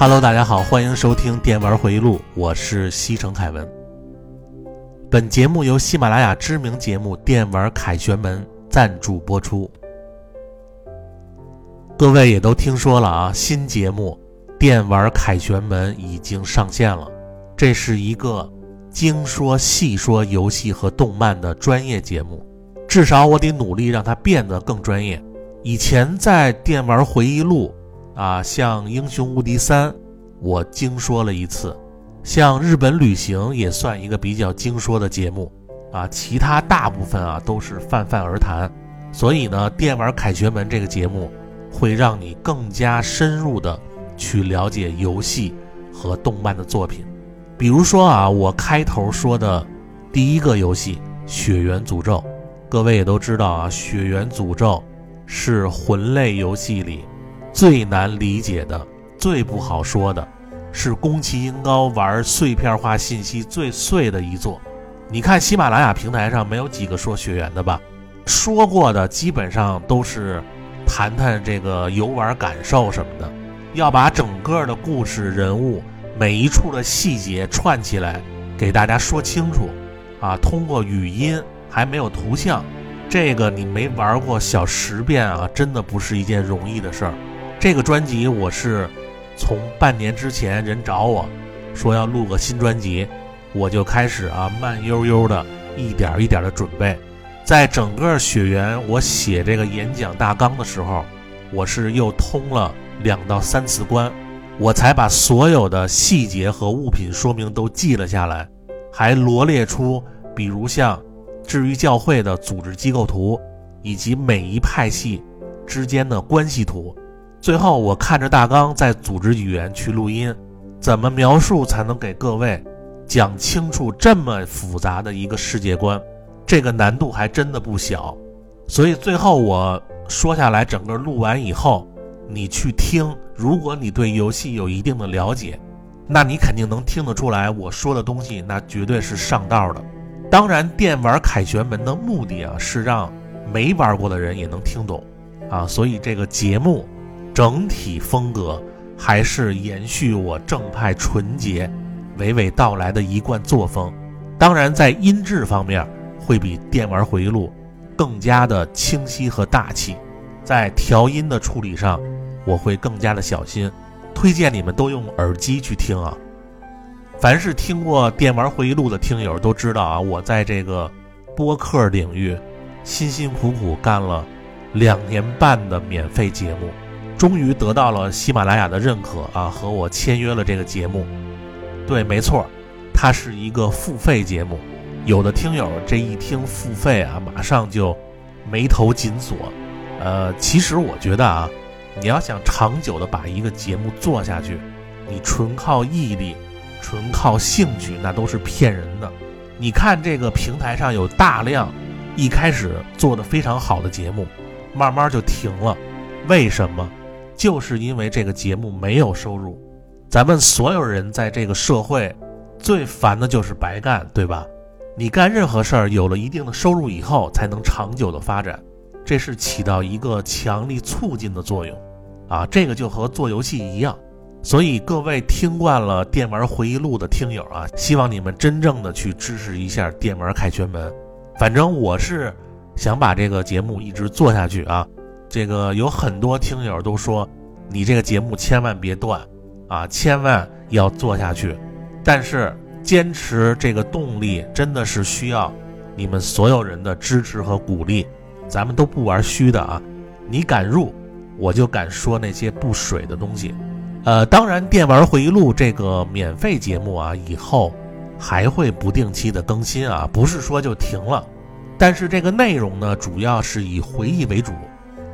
Hello，大家好，欢迎收听《电玩回忆录》，我是西城凯文。本节目由喜马拉雅知名节目《电玩凯旋门》赞助播出。各位也都听说了啊，新节目《电玩凯旋门》已经上线了。这是一个精说细说游戏和动漫的专业节目，至少我得努力让它变得更专业。以前在《电玩回忆录》啊，像《英雄无敌三》，我精说了一次；像《日本旅行》也算一个比较精说的节目啊。其他大部分啊都是泛泛而谈。所以呢，《电玩凯旋门》这个节目会让你更加深入的去了解游戏和动漫的作品。比如说啊，我开头说的第一个游戏《血缘诅咒》，各位也都知道啊，《血缘诅咒》是魂类游戏里最难理解的、最不好说的，是宫崎英高玩碎片化信息最碎的一作。你看喜马拉雅平台上没有几个说血缘的吧？说过的基本上都是谈谈这个游玩感受什么的，要把整个的故事、人物每一处的细节串起来，给大家说清楚。啊，通过语音还没有图像，这个你没玩过小十遍啊，真的不是一件容易的事儿。这个专辑我是从半年之前人找我说要录个新专辑，我就开始啊慢悠悠的一点一点的准备。在整个雪原我写这个演讲大纲的时候，我是又通了两到三次关，我才把所有的细节和物品说明都记了下来，还罗列出比如像治愈教会的组织机构图，以及每一派系之间的关系图。最后，我看着大纲再组织语言去录音，怎么描述才能给各位讲清楚这么复杂的一个世界观？这个难度还真的不小。所以最后我说下来，整个录完以后，你去听，如果你对游戏有一定的了解，那你肯定能听得出来，我说的东西那绝对是上道的。当然，电玩凯旋门的目的啊，是让没玩过的人也能听懂啊，所以这个节目。整体风格还是延续我正派、纯洁、娓娓道来的一贯作风。当然，在音质方面会比《电玩回忆录》更加的清晰和大气。在调音的处理上，我会更加的小心。推荐你们都用耳机去听啊。凡是听过《电玩回忆录》的听友都知道啊，我在这个播客领域辛辛苦苦干了两年半的免费节目。终于得到了喜马拉雅的认可啊，和我签约了这个节目。对，没错，它是一个付费节目。有的听友这一听付费啊，马上就眉头紧锁。呃，其实我觉得啊，你要想长久的把一个节目做下去，你纯靠毅力、纯靠兴趣，那都是骗人的。你看这个平台上有大量一开始做的非常好的节目，慢慢就停了，为什么？就是因为这个节目没有收入，咱们所有人在这个社会最烦的就是白干，对吧？你干任何事儿有了一定的收入以后，才能长久的发展，这是起到一个强力促进的作用。啊，这个就和做游戏一样。所以各位听惯了《电玩回忆录》的听友啊，希望你们真正的去支持一下《电玩凯旋门》。反正我是想把这个节目一直做下去啊。这个有很多听友都说，你这个节目千万别断啊，千万要做下去。但是坚持这个动力真的是需要你们所有人的支持和鼓励。咱们都不玩虚的啊，你敢入，我就敢说那些不水的东西。呃，当然，《电玩回忆录》这个免费节目啊，以后还会不定期的更新啊，不是说就停了。但是这个内容呢，主要是以回忆为主。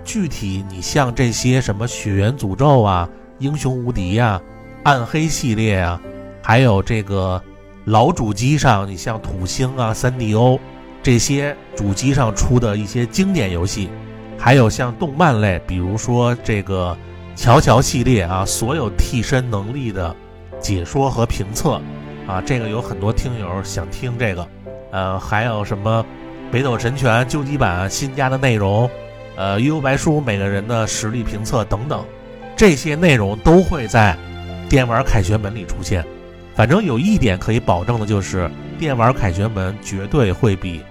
具体你像这些什么《血缘诅咒》啊、《英雄无敌》呀、暗黑系列啊，还有这个老主机上，你像土星啊、三 DO 这些主机上出的一些经典游戏，还有像动漫类，比如说这个。乔乔系列啊，所有替身能力的解说和评测啊，这个有很多听友想听这个，呃，还有什么北斗神拳究极版新加的内容，呃，悠悠白书每个人的实力评测等等，这些内容都会在电玩凯旋门里出现。反正有一点可以保证的就是，电玩凯旋门绝对会比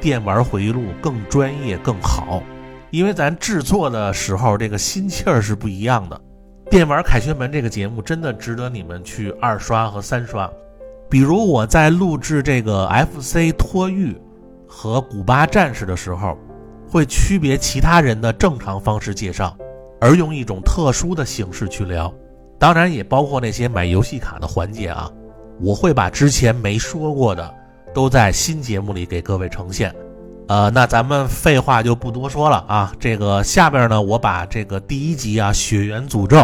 电玩回忆录更专业更好。因为咱制作的时候，这个心气儿是不一样的。电玩凯旋门这个节目真的值得你们去二刷和三刷。比如我在录制这个 FC 托育和古巴战士的时候，会区别其他人的正常方式介绍，而用一种特殊的形式去聊。当然也包括那些买游戏卡的环节啊，我会把之前没说过的都在新节目里给各位呈现。呃，那咱们废话就不多说了啊。这个下边呢，我把这个第一集啊《血缘诅咒》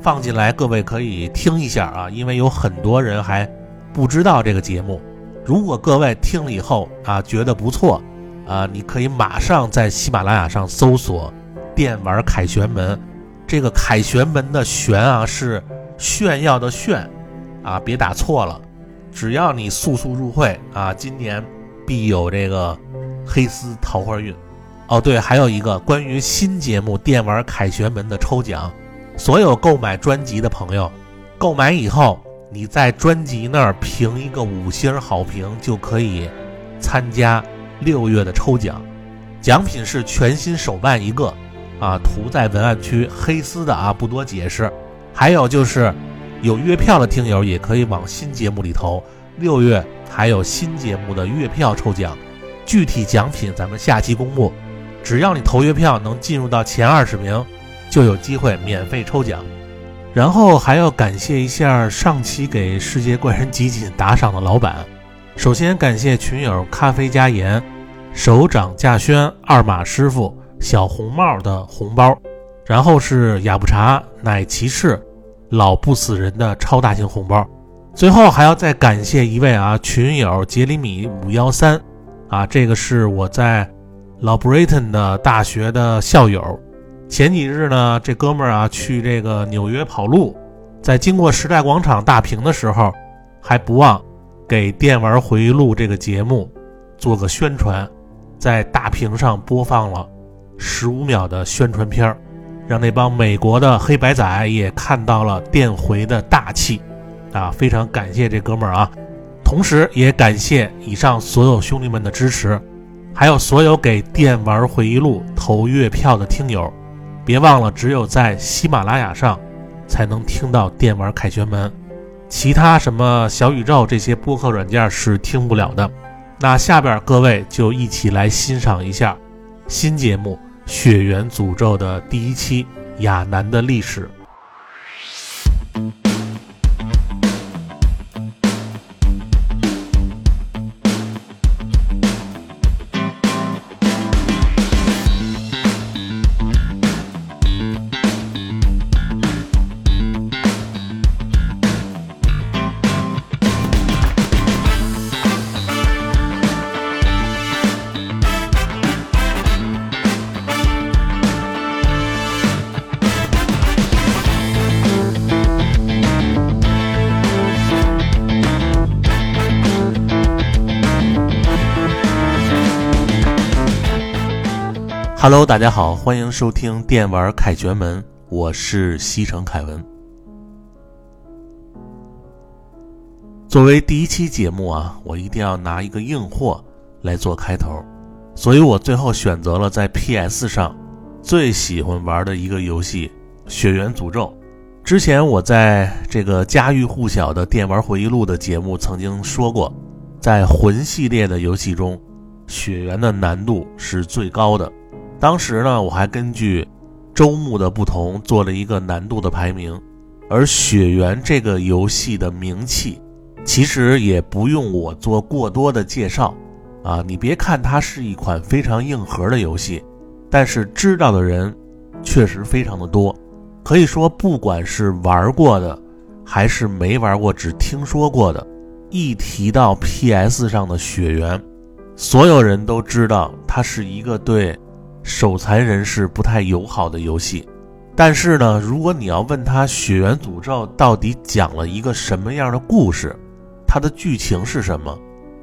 放进来，各位可以听一下啊，因为有很多人还不知道这个节目。如果各位听了以后啊觉得不错啊，你可以马上在喜马拉雅上搜索“电玩凯旋门”。这个“凯旋门”的“旋”啊是炫耀的“炫”，啊别打错了。只要你速速入会啊，今年必有这个。黑丝桃花运，哦对，还有一个关于新节目《电玩凯旋门》的抽奖，所有购买专辑的朋友，购买以后你在专辑那儿评一个五星好评，就可以参加六月的抽奖。奖品是全新手办一个，啊，涂在文案区，黑丝的啊，不多解释。还有就是有月票的听友也可以往新节目里投，六月还有新节目的月票抽奖。具体奖品咱们下期公布，只要你投月票能进入到前二十名，就有机会免费抽奖。然后还要感谢一下上期给世界怪人集锦打赏的老板。首先感谢群友咖啡加盐、首长稼轩、二马师傅、小红帽的红包，然后是雅布茶、奶骑士、老不死人的超大型红包。最后还要再感谢一位啊群友杰里米五幺三。啊，这个是我在老 Britain 的大学的校友。前几日呢，这哥们儿啊去这个纽约跑路，在经过时代广场大屏的时候，还不忘给《电玩回忆录》这个节目做个宣传，在大屏上播放了十五秒的宣传片儿，让那帮美国的黑白仔也看到了电回的大气。啊，非常感谢这哥们儿啊！同时，也感谢以上所有兄弟们的支持，还有所有给《电玩回忆录》投月票的听友。别忘了，只有在喜马拉雅上才能听到《电玩凯旋门》，其他什么小宇宙这些播客软件是听不了的。那下边各位就一起来欣赏一下新节目《血缘诅咒》的第一期亚楠的历史。Hello，大家好，欢迎收听电玩凯旋门，我是西城凯文。作为第一期节目啊，我一定要拿一个硬货来做开头，所以我最后选择了在 PS 上最喜欢玩的一个游戏《血缘诅咒》。之前我在这个家喻户晓的电玩回忆录的节目曾经说过，在魂系列的游戏中，血缘的难度是最高的。当时呢，我还根据周目的不同做了一个难度的排名。而血缘这个游戏的名气，其实也不用我做过多的介绍啊。你别看它是一款非常硬核的游戏，但是知道的人确实非常的多。可以说，不管是玩过的，还是没玩过只听说过的，一提到 PS 上的血缘，所有人都知道它是一个对手残人士不太友好的游戏。但是呢，如果你要问他《血缘诅咒》到底讲了一个什么样的故事，它的剧情是什么，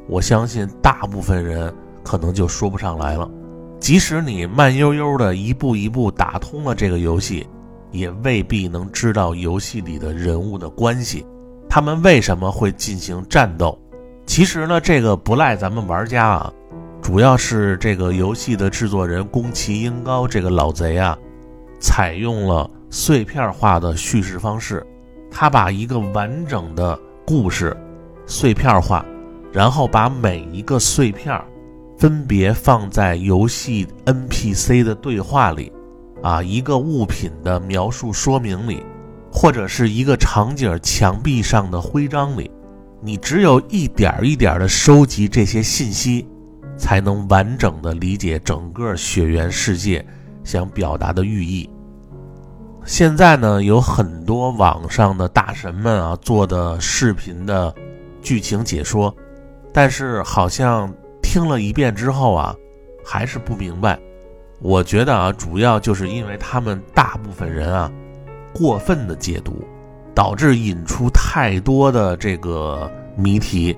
我相信大部分人可能就说不上来了。即使你慢悠悠的一步一步打通了这个游戏。也未必能知道游戏里的人物的关系，他们为什么会进行战斗？其实呢，这个不赖咱们玩家啊，主要是这个游戏的制作人宫崎英高这个老贼啊，采用了碎片化的叙事方式，他把一个完整的故事碎片化，然后把每一个碎片分别放在游戏 NPC 的对话里。啊，一个物品的描述说明里，或者是一个场景墙壁上的徽章里，你只有一点一点的收集这些信息，才能完整的理解整个血缘世界想表达的寓意。现在呢，有很多网上的大神们啊做的视频的剧情解说，但是好像听了一遍之后啊，还是不明白。我觉得啊，主要就是因为他们大部分人啊，过分的解读，导致引出太多的这个谜题，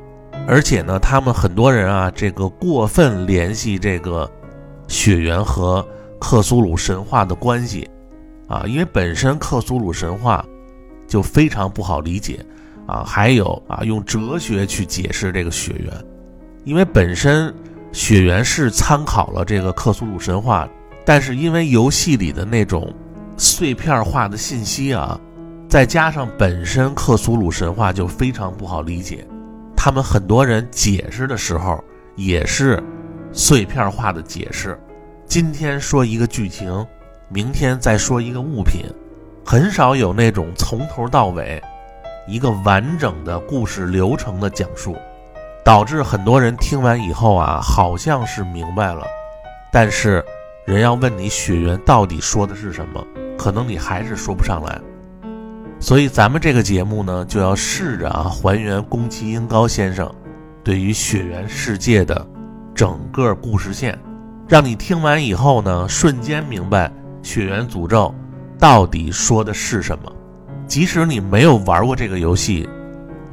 而且呢，他们很多人啊，这个过分联系这个血缘和克苏鲁神话的关系，啊，因为本身克苏鲁神话就非常不好理解，啊，还有啊，用哲学去解释这个血缘，因为本身。血缘是参考了这个克苏鲁神话，但是因为游戏里的那种碎片化的信息啊，再加上本身克苏鲁神话就非常不好理解，他们很多人解释的时候也是碎片化的解释。今天说一个剧情，明天再说一个物品，很少有那种从头到尾一个完整的故事流程的讲述。导致很多人听完以后啊，好像是明白了，但是人要问你血缘到底说的是什么，可能你还是说不上来。所以咱们这个节目呢，就要试着啊还原宫崎英高先生对于血缘世界的整个故事线，让你听完以后呢，瞬间明白血缘诅咒到底说的是什么。即使你没有玩过这个游戏，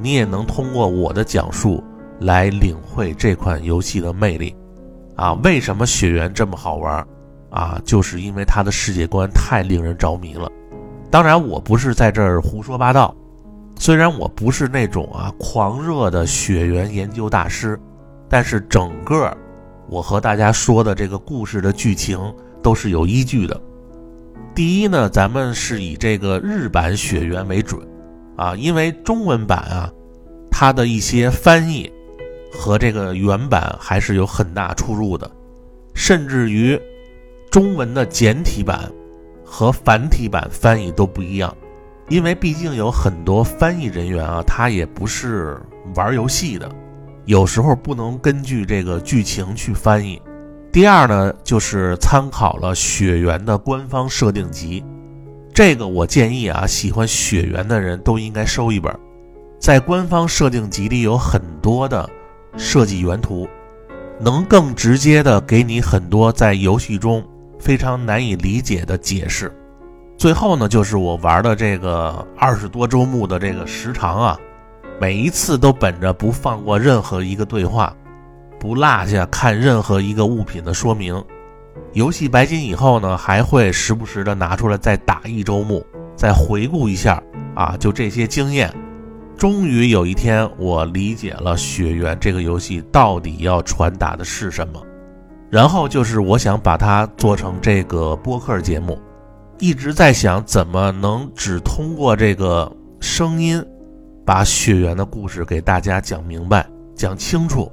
你也能通过我的讲述。来领会这款游戏的魅力，啊，为什么血缘这么好玩？啊，就是因为它的世界观太令人着迷了。当然，我不是在这儿胡说八道，虽然我不是那种啊狂热的血缘研究大师，但是整个我和大家说的这个故事的剧情都是有依据的。第一呢，咱们是以这个日版血缘为准，啊，因为中文版啊，它的一些翻译。和这个原版还是有很大出入的，甚至于中文的简体版和繁体版翻译都不一样，因为毕竟有很多翻译人员啊，他也不是玩游戏的，有时候不能根据这个剧情去翻译。第二呢，就是参考了雪原的官方设定集，这个我建议啊，喜欢雪原的人都应该收一本，在官方设定集里有很多的。设计原图，能更直接的给你很多在游戏中非常难以理解的解释。最后呢，就是我玩的这个二十多周目的这个时长啊，每一次都本着不放过任何一个对话，不落下看任何一个物品的说明，游戏白金以后呢，还会时不时的拿出来再打一周目，再回顾一下啊，就这些经验。终于有一天，我理解了《血缘》这个游戏到底要传达的是什么。然后就是我想把它做成这个播客节目，一直在想怎么能只通过这个声音，把《血缘》的故事给大家讲明白、讲清楚。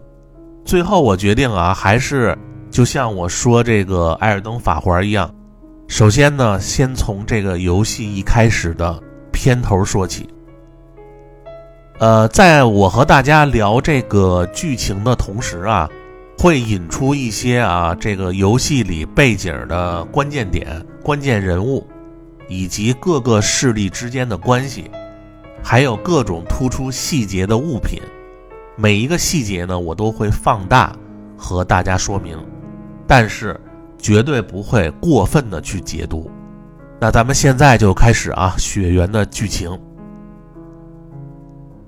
最后我决定啊，还是。就像我说这个《艾尔登法环》一样，首先呢，先从这个游戏一开始的片头说起。呃，在我和大家聊这个剧情的同时啊，会引出一些啊，这个游戏里背景的关键点、关键人物，以及各个势力之间的关系，还有各种突出细节的物品。每一个细节呢，我都会放大和大家说明。但是，绝对不会过分的去解读。那咱们现在就开始啊，《血缘》的剧情。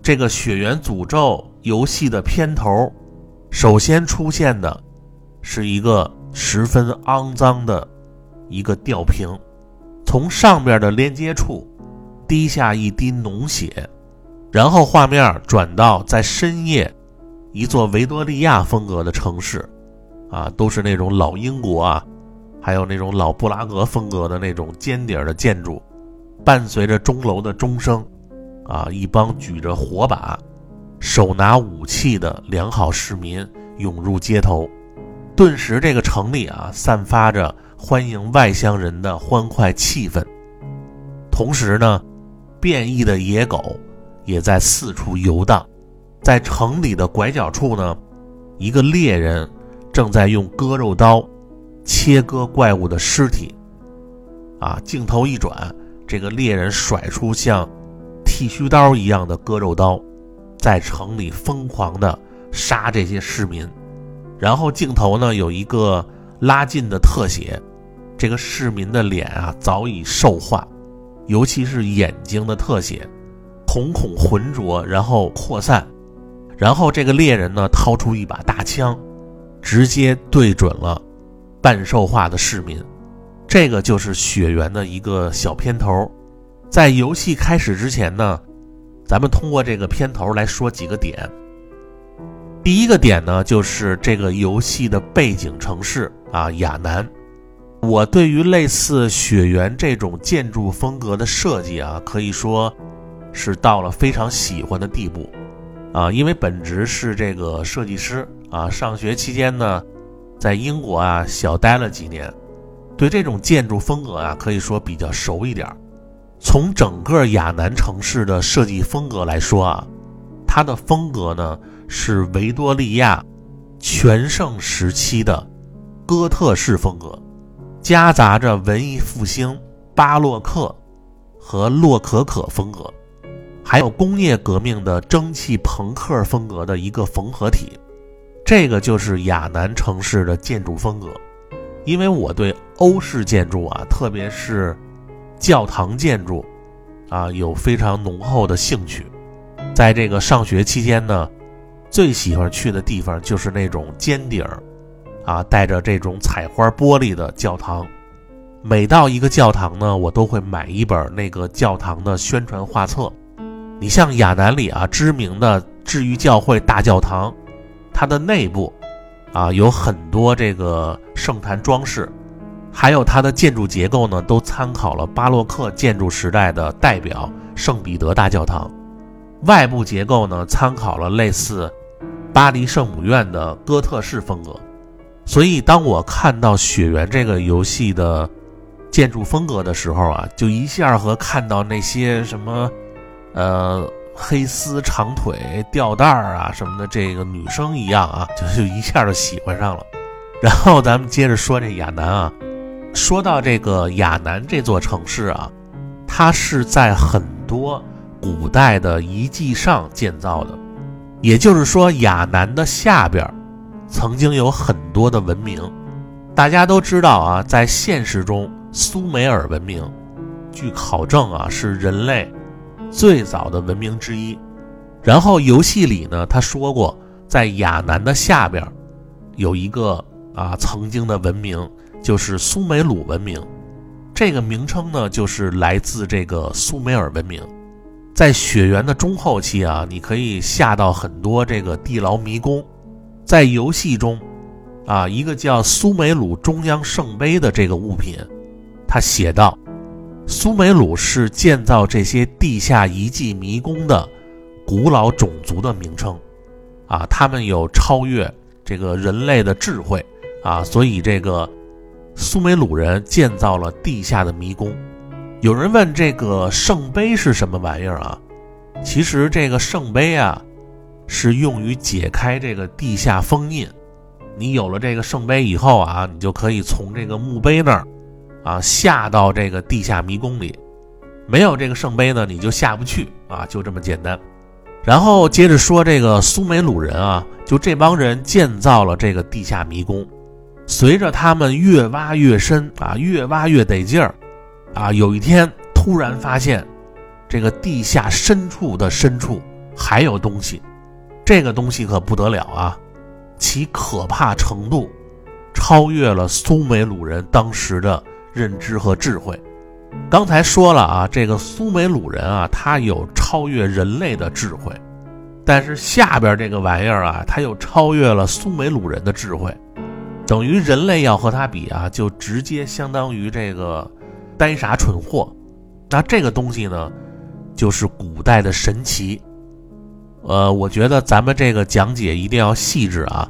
这个《血缘诅咒》游戏的片头，首先出现的是一个十分肮脏的一个吊瓶，从上边的连接处滴下一滴脓血，然后画面转到在深夜，一座维多利亚风格的城市。啊，都是那种老英国啊，还有那种老布拉格风格的那种尖顶的建筑，伴随着钟楼的钟声，啊，一帮举着火把、手拿武器的良好市民涌入街头，顿时这个城里啊，散发着欢迎外乡人的欢快气氛。同时呢，变异的野狗也在四处游荡，在城里的拐角处呢，一个猎人。正在用割肉刀切割怪物的尸体，啊！镜头一转，这个猎人甩出像剃须刀一样的割肉刀，在城里疯狂的杀这些市民。然后镜头呢有一个拉近的特写，这个市民的脸啊早已兽化，尤其是眼睛的特写，瞳孔浑浊，然后扩散。然后这个猎人呢掏出一把大枪。直接对准了半兽化的市民，这个就是血缘的一个小片头。在游戏开始之前呢，咱们通过这个片头来说几个点。第一个点呢，就是这个游戏的背景城市啊，亚南。我对于类似雪原这种建筑风格的设计啊，可以说是到了非常喜欢的地步啊，因为本职是这个设计师。啊，上学期间呢，在英国啊小待了几年，对这种建筑风格啊可以说比较熟一点儿。从整个亚南城市的设计风格来说啊，它的风格呢是维多利亚全盛时期的哥特式风格，夹杂着文艺复兴、巴洛克和洛可可风格，还有工业革命的蒸汽朋克风格的一个缝合体。这个就是亚南城市的建筑风格，因为我对欧式建筑啊，特别是教堂建筑啊，有非常浓厚的兴趣。在这个上学期间呢，最喜欢去的地方就是那种尖顶儿啊，带着这种彩花玻璃的教堂。每到一个教堂呢，我都会买一本那个教堂的宣传画册。你像亚南里啊，知名的治愈教会大教堂。它的内部，啊，有很多这个圣坛装饰，还有它的建筑结构呢，都参考了巴洛克建筑时代的代表圣彼得大教堂。外部结构呢，参考了类似巴黎圣母院的哥特式风格。所以，当我看到《血缘》这个游戏的建筑风格的时候啊，就一下和看到那些什么，呃。黑丝长腿吊带儿啊什么的，这个女生一样啊，就就一下就喜欢上了。然后咱们接着说这亚南啊，说到这个亚南这座城市啊，它是在很多古代的遗迹上建造的，也就是说亚南的下边曾经有很多的文明。大家都知道啊，在现实中苏美尔文明，据考证啊是人类。最早的文明之一，然后游戏里呢，他说过，在亚南的下边，有一个啊曾经的文明就是苏美鲁文明。这个名称呢，就是来自这个苏美尔文明。在雪原的中后期啊，你可以下到很多这个地牢迷宫。在游戏中，啊，一个叫苏美鲁中央圣杯的这个物品，他写道：苏美鲁是建造这些地下遗迹迷宫的古老种族的名称。啊，他们有超越这个人类的智慧啊，所以这个苏美鲁人建造了地下的迷宫。有人问这个圣杯是什么玩意儿啊？其实这个圣杯啊。是用于解开这个地下封印。你有了这个圣杯以后啊，你就可以从这个墓碑那儿啊下到这个地下迷宫里。没有这个圣杯呢，你就下不去啊，就这么简单。然后接着说这个苏美鲁人啊，就这帮人建造了这个地下迷宫。随着他们越挖越深啊，越挖越得劲儿啊，有一天突然发现这个地下深处的深处还有东西。这个东西可不得了啊，其可怕程度超越了苏美鲁人当时的认知和智慧。刚才说了啊，这个苏美鲁人啊，他有超越人类的智慧，但是下边这个玩意儿啊，他又超越了苏美鲁人的智慧，等于人类要和他比啊，就直接相当于这个呆傻蠢货。那这个东西呢，就是古代的神奇。呃，我觉得咱们这个讲解一定要细致啊，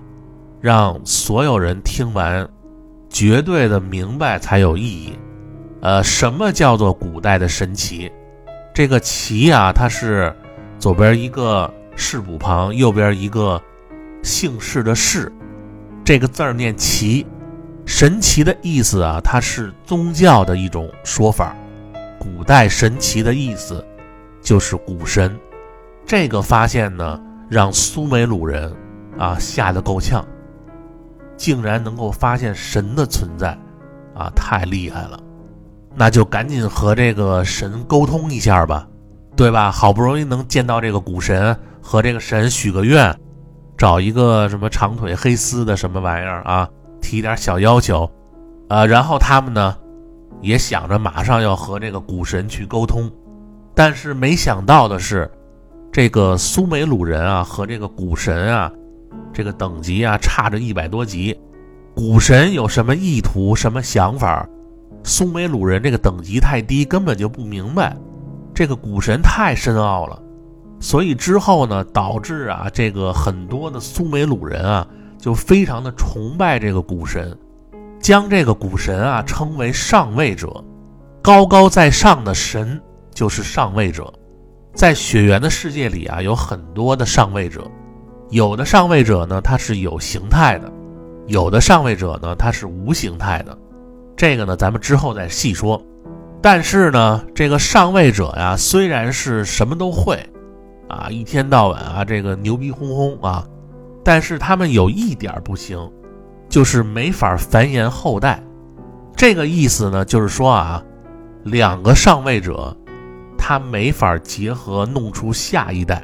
让所有人听完，绝对的明白才有意义。呃，什么叫做古代的神奇？这个“奇”啊，它是左边一个士补旁，右边一个姓氏的“氏”，这个字儿念“奇”。神奇的意思啊，它是宗教的一种说法。古代神奇的意思就是古神。这个发现呢，让苏美鲁人啊吓得够呛，竟然能够发现神的存在，啊，太厉害了！那就赶紧和这个神沟通一下吧，对吧？好不容易能见到这个古神，和这个神许个愿，找一个什么长腿黑丝的什么玩意儿啊，提点小要求，啊，然后他们呢也想着马上要和这个古神去沟通，但是没想到的是。这个苏美鲁人啊，和这个古神啊，这个等级啊，差着一百多级。古神有什么意图、什么想法？苏美鲁人这个等级太低，根本就不明白。这个古神太深奥了，所以之后呢，导致啊，这个很多的苏美鲁人啊，就非常的崇拜这个古神，将这个古神啊称为上位者，高高在上的神就是上位者。在雪原的世界里啊，有很多的上位者，有的上位者呢，他是有形态的；有的上位者呢，他是无形态的。这个呢，咱们之后再细说。但是呢，这个上位者呀，虽然是什么都会，啊，一天到晚啊，这个牛逼哄哄啊，但是他们有一点不行，就是没法繁衍后代。这个意思呢，就是说啊，两个上位者。他没法结合弄出下一代，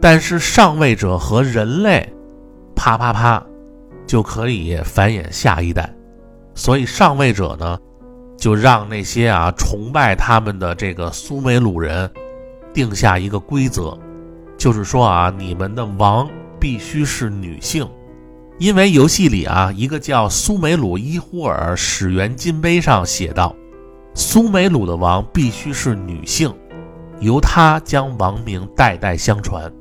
但是上位者和人类，啪啪啪，就可以繁衍下一代。所以上位者呢，就让那些啊崇拜他们的这个苏美鲁人，定下一个规则，就是说啊，你们的王必须是女性，因为游戏里啊，一个叫苏美鲁伊呼尔始源金碑上写道。苏美鲁的王必须是女性，由她将王名代代相传。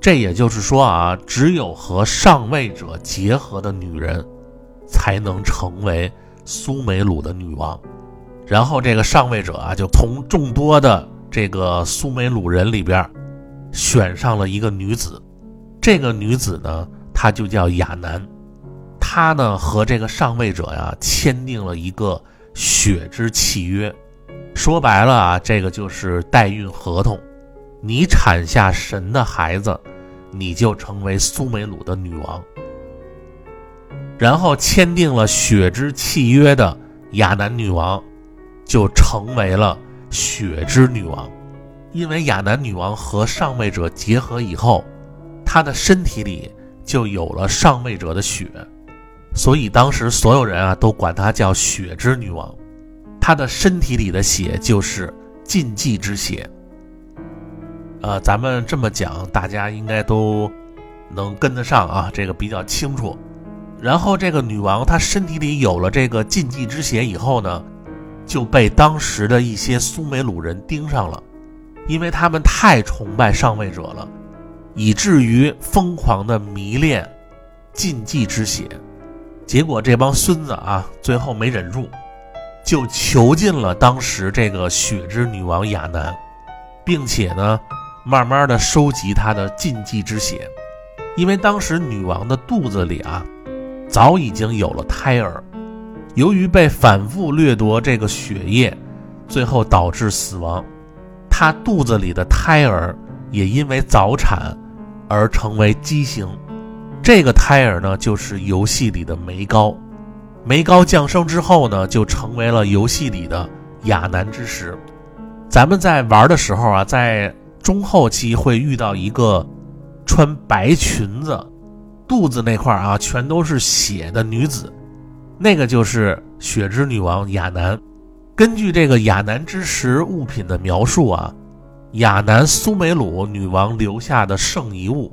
这也就是说啊，只有和上位者结合的女人，才能成为苏美鲁的女王。然后这个上位者啊，就从众多的这个苏美鲁人里边，选上了一个女子。这个女子呢，她就叫亚楠。她呢，和这个上位者呀，签订了一个。血之契约，说白了啊，这个就是代孕合同。你产下神的孩子，你就成为苏美鲁的女王。然后签订了血之契约的亚楠女王，就成为了血之女王。因为亚楠女王和上位者结合以后，她的身体里就有了上位者的血。所以当时所有人啊都管她叫血之女王。她的身体里的血就是禁忌之血。呃，咱们这么讲，大家应该都能跟得上啊，这个比较清楚。然后这个女王她身体里有了这个禁忌之血以后呢，就被当时的一些苏美鲁人盯上了，因为他们太崇拜上位者了，以至于疯狂的迷恋禁忌之血。结果这帮孙子啊，最后没忍住，就囚禁了当时这个血之女王亚楠，并且呢，慢慢的收集她的禁忌之血，因为当时女王的肚子里啊，早已经有了胎儿，由于被反复掠夺这个血液，最后导致死亡，她肚子里的胎儿也因为早产而成为畸形。这个胎儿呢，就是游戏里的梅高。梅高降生之后呢，就成为了游戏里的亚男之石。咱们在玩的时候啊，在中后期会遇到一个穿白裙子、肚子那块啊全都是血的女子，那个就是血之女王亚楠。根据这个亚楠之石物品的描述啊，亚楠苏美鲁女王留下的圣遗物。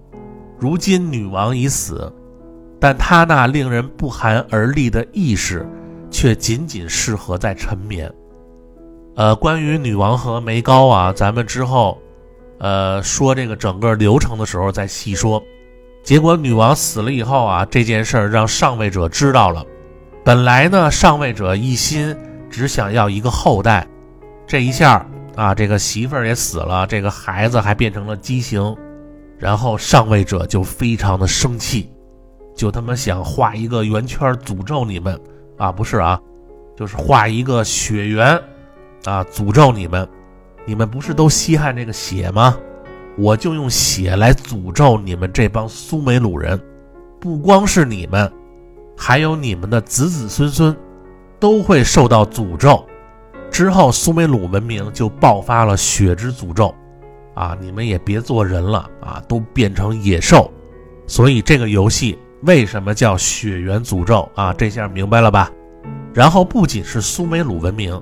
如今女王已死，但她那令人不寒而栗的意识，却仅仅适合在沉眠。呃，关于女王和梅高啊，咱们之后，呃，说这个整个流程的时候再细说。结果女王死了以后啊，这件事儿让上位者知道了。本来呢，上位者一心只想要一个后代，这一下啊，这个媳妇儿也死了，这个孩子还变成了畸形。然后上位者就非常的生气，就他妈想画一个圆圈诅咒你们啊，不是啊，就是画一个血缘啊，诅咒你们。你们不是都稀罕这个血吗？我就用血来诅咒你们这帮苏美鲁人，不光是你们，还有你们的子子孙孙，都会受到诅咒。之后苏美鲁文明就爆发了血之诅咒。啊，你们也别做人了啊，都变成野兽。所以这个游戏为什么叫血缘诅咒啊？这下明白了吧？然后不仅是苏美鲁文明，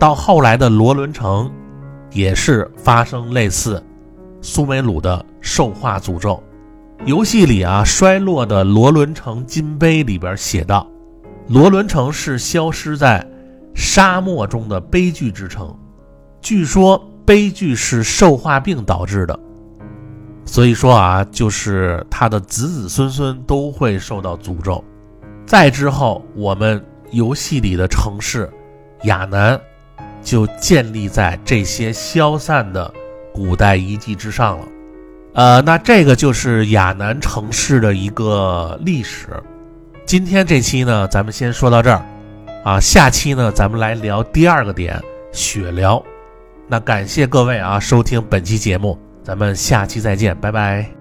到后来的罗伦城，也是发生类似苏美鲁的兽化诅咒。游戏里啊，衰落的罗伦城金碑里边写道：罗伦城是消失在沙漠中的悲剧之城。据说。悲剧是兽化病导致的，所以说啊，就是他的子子孙孙都会受到诅咒。再之后，我们游戏里的城市亚南就建立在这些消散的古代遗迹之上了。呃，那这个就是亚南城市的一个历史。今天这期呢，咱们先说到这儿啊，下期呢，咱们来聊第二个点雪疗。那感谢各位啊，收听本期节目，咱们下期再见，拜拜。